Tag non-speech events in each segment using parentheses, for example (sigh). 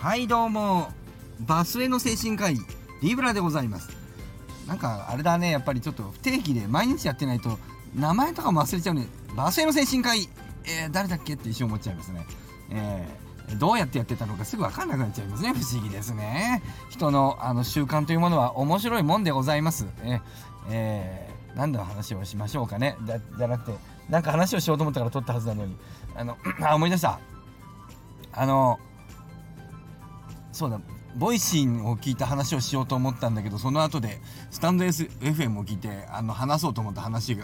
はいどうも。バスへの精神科医リブラでございます。なんかあれだねやっぱりちょっと不定期で毎日やってないと名前とかも忘れちゃうね。バスへの精神科医。えー、誰だっけ？って一瞬思っちゃいますね。えー、どうやってやってたのかすぐ分かんなくなっちゃいますね。不思議ですね。人のあの習慣というものは面白いもんでございます。えー、えー、何の話をしましょうかね。じゃなくてなんか話をしようと思ったから撮ったはずなのに。あの (clears throat) あ思い出した。あのそうだ。 Voicy を聞いた話をしようと思ったんだけどその後でスタンド SFM を聞いてあの話そうと思った話を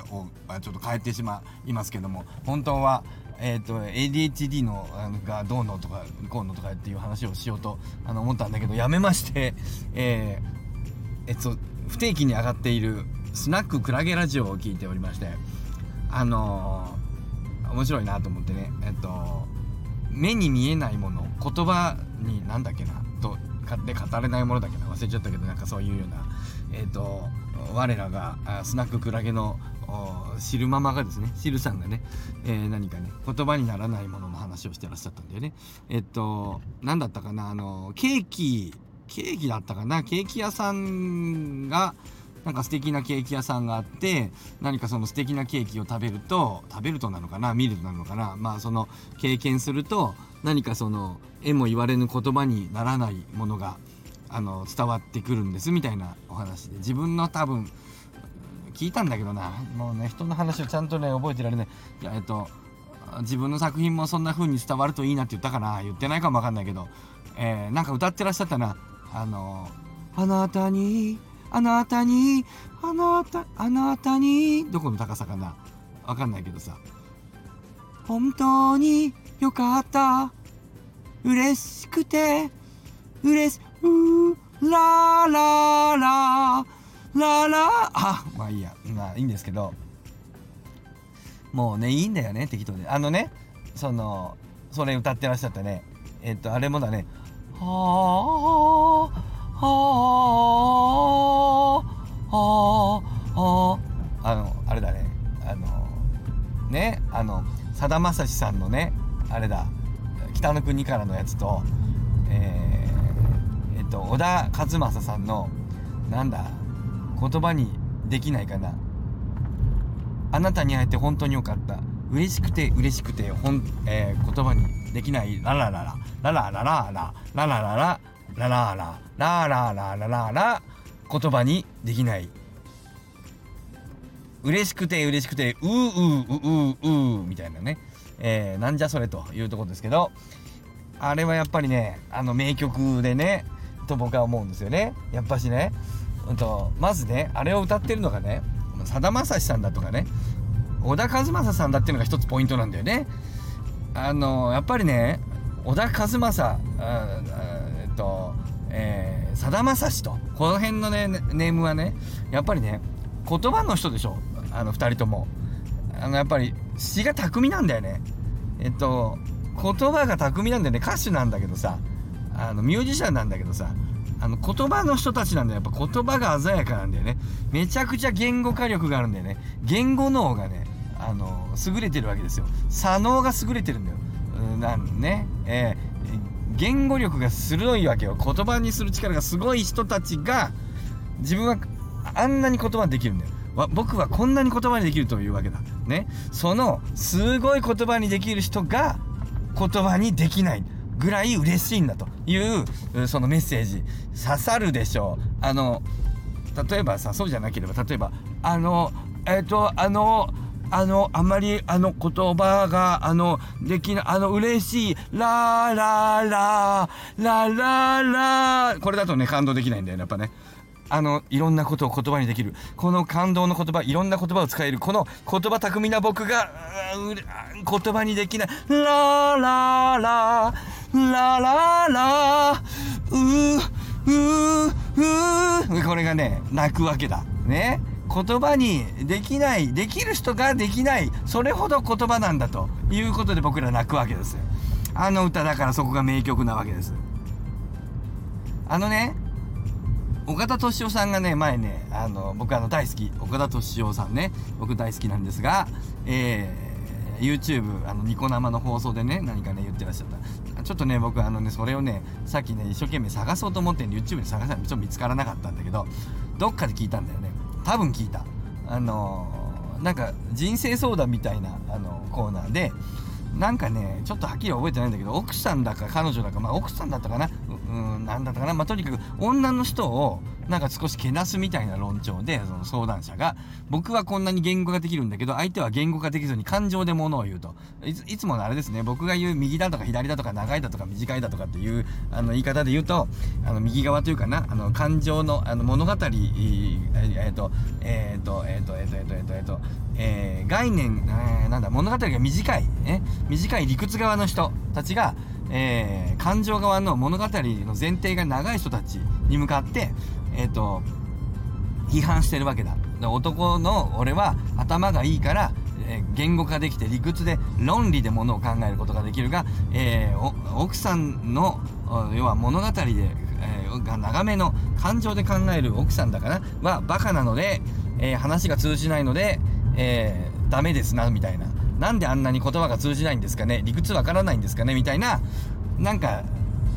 ちょっと変えてしまいますけども本当は、えーと、ADHD のあのがどうのとかこうのとかっていう話をしようとあの思ったんだけどやめまして、えー、えっと不定期に上がっているスナッククラゲラジオを聞いておりましてあのー、面白いなと思ってねえっと目に見えないもの言葉になんだっけなで語れないものだけど忘れちゃったけどなんかそういうようなえっ、ー、と我らがスナッククラゲの知るママがですね知るさんがね、えー、何かね言葉にならないものの話をしてらっしゃったんだよね。えっと何だったかなあのケーキケーキだったかなケーキ屋さんがなんか素敵なケーキ屋さんがあって何かその素敵なケーキを食べると食べるとなのかな見るとなのかなまあその経験すると何かそのえも言われぬ言葉にならないものがあの伝わってくるんですみたいなお話で。自分の多分聞いたんだけどな。もうね人の話をちゃんとね覚えてられない。いえっと自分の作品もそんな風に伝わるといいなって言ったかな。言ってないかもわかんないけど、えー、なんか歌ってらっしゃったな。あの「あなたにあなたにあなたあなたに。どこの高さかな。わかんないけどさ。本当によかった。嬉しくて。嬉しうららららら。(laughs) あまあいいや。まあいいんですけど。もうねいいんだよね適当であのねそのそれ歌ってらっしゃったね。えっとあれもだね。はあはあはああのあれだね。あのねあのさだまさしさんのねあれだ。北の国からのやつとえー、えっと小田和正さんのなんだ言葉にできないかな。あなたに会えて本当によかった。嬉しくて嬉しくてほん、えー、言葉にできないララララ。ラララララ。ララララ。ララララ。ラララララ。ラ言葉にできない。嬉しくて嬉しくてううううううみたいなね。えー、なんじゃそれというところですけどあれはやっぱりねあの名曲でねと僕は思うんですよね。やっぱしね、うんと、まずねあれを歌ってるのがねさだまさしさんだとかね小田和正さんだっていうのが一つポイントなんだよね。あのやっぱりね小田和正えっとえさだまさしとこの辺のねネームはねやっぱりね言葉の人でしょあの2人とも。あのやっぱり詩が巧みなんだよね。えっと言葉が巧みなんだよね。歌手なんだけどさあのミュージシャンなんだけどさあの言葉の人たちなんだよ。やっぱ言葉が鮮やかなんだよね。めちゃくちゃ言語化力があるんだよね。言語脳がねあの優れてるわけですよ。左脳が優れてるんだよ。なんね。えー、言語力が鋭いわけよ。言葉にする力がすごい人たちが自分はあんなに言葉できるんだよ。僕はこんなに言葉にできるというわけだね。そのすごい言葉にできる人が言葉にできないぐらい嬉しいんだというそのメッセージ。刺さるでしょう。あの例えばさそうじゃなければ例えばあのえっ、ー、とあのあのあまりあの言葉があのできないあの嬉しいラーラーラーラーラーラー。これだとね感動できないんだよねやっぱね。あのいろんなことを言葉にできる。この感動の言葉いろんな言葉を使える。この言葉巧みな僕が言葉にできない。ララララララ。うううこれがね泣くわけだ。ね。言葉にできない。できる人ができない。それほど言葉なんだと。いうことで僕ら泣くわけですあの歌だからそこが名曲なわけです。あのね岡田敏夫さんがね前ねあの僕あの大好き岡田敏夫さんね僕大好きなんですが、えー YouTube あのニコ生の放送でね何かね言ってらっしゃった。ちょっとね僕あのねそれをねさっきね一生懸命探そうと思って YouTube に探したらちょっと見つからなかったんだけどどっかで聞いたんだよね。多分聞いた。あのーなんか人生相談みたいなあのコーナーでなんかねちょっとはっきり覚えてないんだけど奥さんだか彼女だかまあ奥さんだったかな。うんなんだったかな。まあとにかく女の人をなんか少しけなすみたいな論調でその相談者が僕はこんなに言語ができるんだけど相手は言語ができずに感情で物を言うと。いついつものあれですね。僕が言う右だとか左だとか長いだとか短いだとかっていうあの言い方で言うとあの右側というかな。あの感情のあの物語えーえーとえーとえーとえーとえーとえーとえーとえー概念、えーなんだ物語が短い、ね、短い理屈側の人たちが、えー感情側の物語の前提が長い人たちに向かって、えー、と批判してるわけだ。男の俺は頭がいいから、えー言語化できて理屈で論理でものを考えることができるが、えー奥さんの要は物語で、えーが長めの感情で考える奥さんだからはバカなので、え話が通じないので、えーダメですなみたいな。なんであんなに言葉が通じないんですかね？理屈わからないんですかね？みたいななんか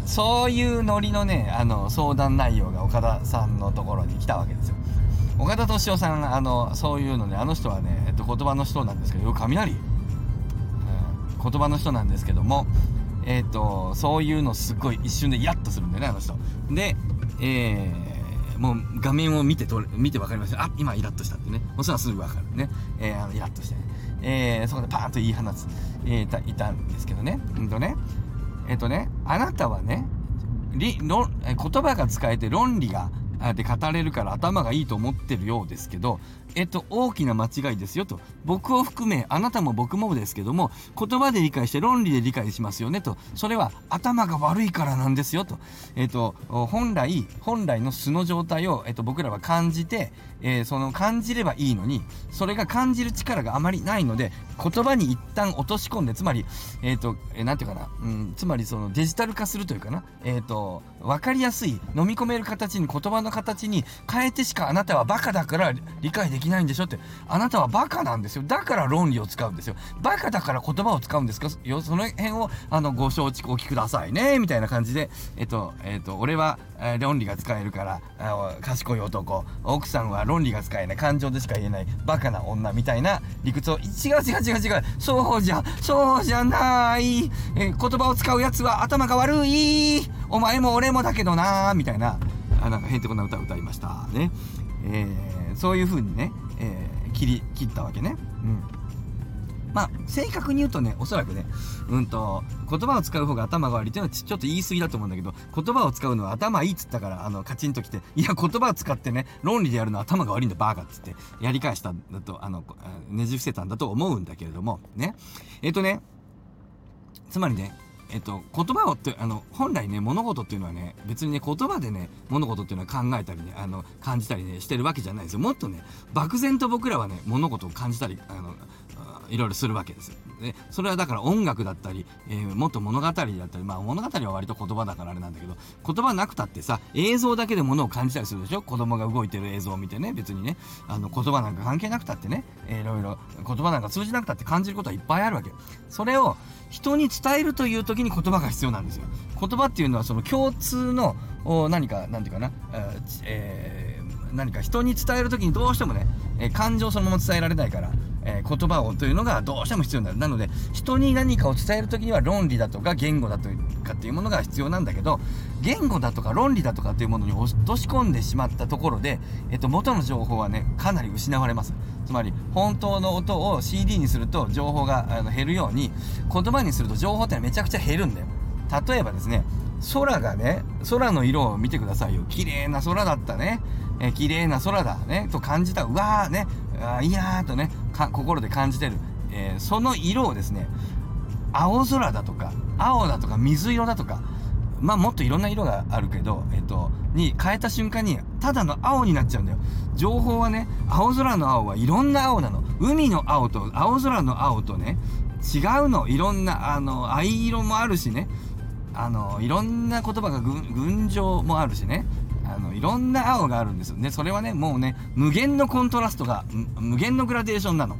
そういうノリのねあの相談内容が岡田さんのところに来たわけですよ。岡田敏夫さんあのそういうのねあの人はね、えっと、言葉の人なんですけどよく雷、うん言葉の人なんですけどもえっとそういうのすっごい一瞬でイヤッとするんだよねあの人。でえーもう画面を見てと見て分かりましたあ今イラッとしたってね。もちろんすぐ分かるね、えーあのイラッとしてね、えーそこでパーンと言い放つ、えーいたいたんですけどね。うんとね。えっ、とねあなたはねり論え言葉が使えて論理がで語れるから頭がいいと思ってるようですけどえっと大きな間違いですよと。僕を含めあなたも僕もですけども言葉で理解して論理で理解しますよねと。それは頭が悪いからなんですよと。えっと本来本来の素の状態を、えっと、僕らは感じて、えーその感じればいいのにそれが感じる力があまりないので言葉に一旦落とし込んでつまりえっ、とえーなんていうかな、うん、つまりそのデジタル化するというかなえっ、と分かりやすい飲み込める形に言葉のの形に変えてしかあなたはバカだから理解できないんでしょって。あなたはバカなんですよ。だから論理を使うんですよ。バカだから言葉を使うんですかよ。その辺をあのご承知おきくださいね。みたいな感じでえっ、とえっ、と俺は、えー論理が使えるからあ賢い男。奥さんは論理が使えない。感情でしか言えない。バカな女みたいな理屈を。違う違う違う違う。そうじゃそうじゃない、えー言葉を使うやつは頭が悪い。お前も俺もだけどな。ーみたいな。あなんかへんてこな歌歌いました。ね、えーそういう風にね、えー切り切ったわけね。うん。まあ正確に言うとねおそらくねうんと言葉を使う方が頭が悪いっていうのはちょっと言い過ぎだと思うんだけど言葉を使うのは頭いいっつったからあのカチンときていや言葉を使ってね論理でやるのは頭が悪いんだバーカっつってやり返したんだとあのねじ伏せたんだと思うんだけれどもね。えっ、とねつまりねえっと、言葉をってあの本来ね物事っていうのはね別にね言葉でね物事っていうのは考えたりねあの感じたりねしてるわけじゃないですよ。もっとね漠然と僕らはね物事を感じたりあのいろいろするわけですよ。でそれはだから音楽だったり、えーもっと物語だったりまあ物語は割と言葉だからあれなんだけど言葉なくたってさ映像だけで物を感じたりするでしょ？子供が動いてる映像を見てね別にね。あの言葉なんか関係なくたってね、えいろいろ言葉なんか通じなくたって感じることはいっぱいあるわけ。それを人に伝えるという時に言葉が必要なんですよ。言葉っていうのはその共通の何か何ていうかな、えー何か人に伝える時にどうしてもね、え感情そのまま伝えられないから、えー言葉をというのがどうしても必要になる。なので人に何かを伝える時には論理だとか言語だとかっていうものが必要なんだけど言語だとか論理だとかっていうものに落とし込んでしまったところで、えっと、元の情報はねかなり失われます。つまり本当の音を CD にすると情報があの減るように言葉にすると情報ってのはめちゃくちゃ減るんだよ。例えばですね空がね空の色を見てくださいよ。綺麗な空だったね、えー綺麗な空だね。と感じた。うわーね。あーいやーとね。心で感じてる、えーその色をですね青空だとか青だとか水色だとかまあもっといろんな色があるけど、えっと、に変えた瞬間にただの青になっちゃうんだよ。情報はね青空の青はいろんな青なの。海の青と青空の青とね違うの。いろんなあの藍色もあるしね。あのいろんな言葉が群青もあるしね。あのいろんな青があるんですよ。ねそれはねもうね無限のコントラストが無限のグラデーションなの。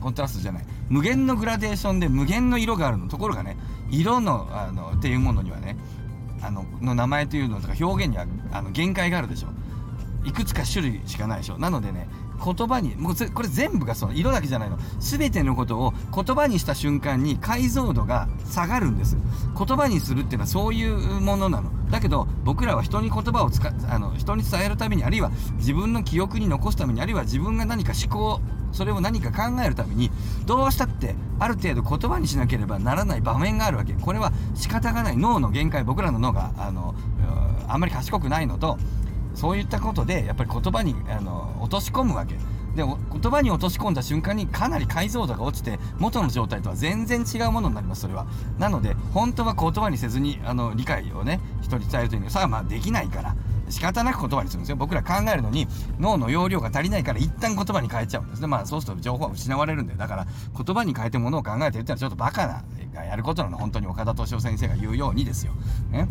コントラストじゃない。無限のグラデーションで無限の色があるの。ところがね色のあのっていうものにはねあのの名前というのとか表現にはあの限界があるでしょ。いくつか種類しかないでしょ。なのでね言葉にもうこれ全部がその色だけじゃないの。全てのことを言葉にした瞬間に解像度が下がるんです。言葉にするっていうのはそういうものなの。だけど僕らは人に言葉を使あの人に伝えるためにあるいは自分の記憶に残すためにあるいは自分が何か思考それを何か考えるためにどうしたってある程度言葉にしなければならない場面があるわけ。これは仕方がない。脳の限界僕らの脳があのあんまり賢くないのとそういったことでやっぱり言葉にあの落とし込むわけ。で言葉に落とし込んだ瞬間にかなり解像度が落ちて元の状態とは全然違うものになりますそれは。なので本当は言葉にせずにあの理解をね人に伝えるというのはさあまあできないから仕方なく言葉にするんですよ。僕ら考えるのに脳の容量が足りないから一旦言葉に変えちゃうんですね。まあそうすると情報は失われるんでだから言葉に変えてものを考えてるってのはちょっとバカながやることなの。本当に岡田斗司夫先生が言うようにですよ、ね、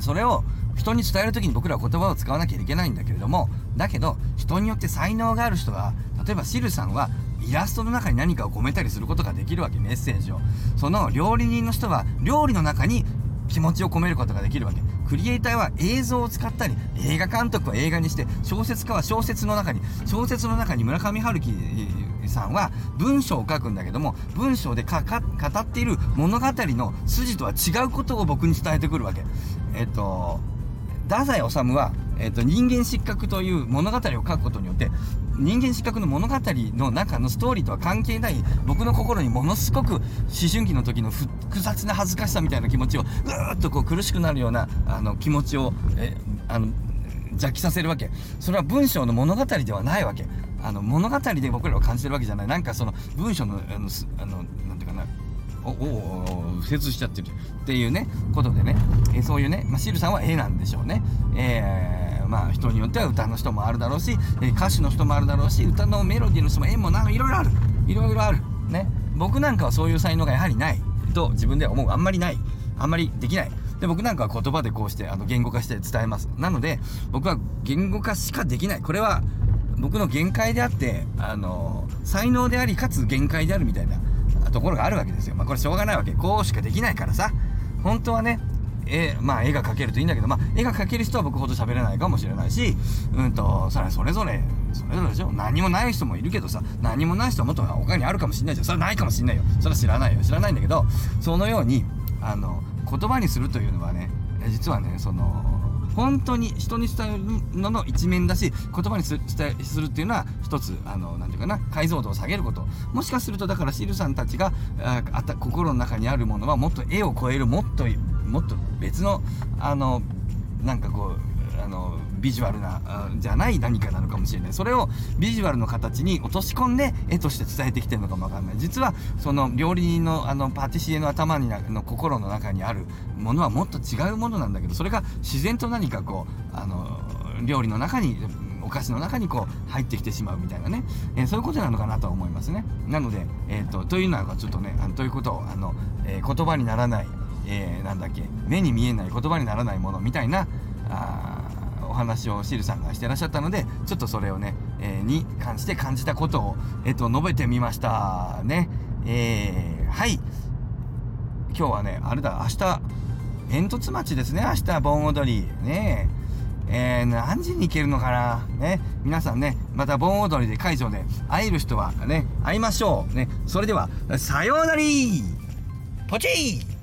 それを人に伝える時に僕らは言葉を使わなきゃいけないんだけれどもだけど人によって才能がある人は例えばシルさんはイラストの中に何かを込めたりすることができるわけメッセージを。その料理人の人は料理の中に気持ちを込めることができるわけ。クリエイターは映像を使ったり映画監督は映画にして小説家は小説の中に小説の中に村上春樹さんは文章を書くんだけども文章で語っている物語の筋とは違うことを僕に伝えてくるわけ。えっと太宰治は、えっと、人間失格という物語を書くことによって人間失格の物語の中のストーリーとは関係ない僕の心にものすごく思春期の時の複雑な恥ずかしさみたいな気持ちをぐーっとこう苦しくなるようなあの気持ちをえあの邪気させるわけそれは文章の物語ではないわけあの物語で僕らは感じてるわけじゃないなんかその文章のあのあのなんておお精通しちゃってるっていうねことでね、えそういうね、まあ、シルさんは絵なんでしょうね。えー、まあ人によっては歌の人もあるだろうし、え歌手の人もあるだろうし歌のメロディーの人も絵もなんかいろいろある。いろいろある。ね。僕なんかはそういう才能がやはりない。と自分では思う。あんまりない。あんまりできない。で僕なんかは言葉でこうしてあの言語化して伝えます。なので僕は言語化しかできない。これは僕の限界であってあの才能でありかつ限界であるみたいな。ところがあるわけですよ。まあこれしょうがないわけ。こうしかできないからさ。本当はねえまあ絵が描けるといいんだけどまあ絵が描ける人は僕ほど喋れないかもしれないしうんとそれそれぞれそれぞれでしょ。何もない人もいるけどさ何もない人はもっと他にあるかもしれないじゃん。それはないかもしれないよ。それは知らないよ。知らないんだけどそのようにあの言葉にするというのはね実はねその本当に人に伝えるのの一面だし言葉にす伝えするっていうのは一つあのなんていうかな解像度を下げること。もしかするとだからシルさんたちがああた心の中にあるものはもっと絵を超えるもっともっと別のあのなんかこうあのビジュアルなじゃない何かなのかもしれない。それをビジュアルの形に落とし込んで絵として伝えてきてるのかもわかんない。実はその料理人のあのパティシエの頭にの心の中にあるものはもっと違うものなんだけどそれが自然と何かこうあの料理の中にお菓子の中にこう入ってきてしまうみたいなね、えー、そういうことなのかなとは思いますね。なので、えーと、というのはちょっとねあのということをあの、えー、言葉にならない、えー、なんだっけ目に見えない言葉にならないものみたいなあ話をシルさんがしてらっしゃったのでちょっとそれをね、えー、に関して感じたことを、えっ、と述べてみました。ね。えー、はい。今日はねあれだ明日煙突町ですね。明日盆踊り。ね。えー、何時に行けるのかな。ね。皆さんねまた盆踊りで会場で会える人はね会いましょう。ね。それではさようなら。ポチー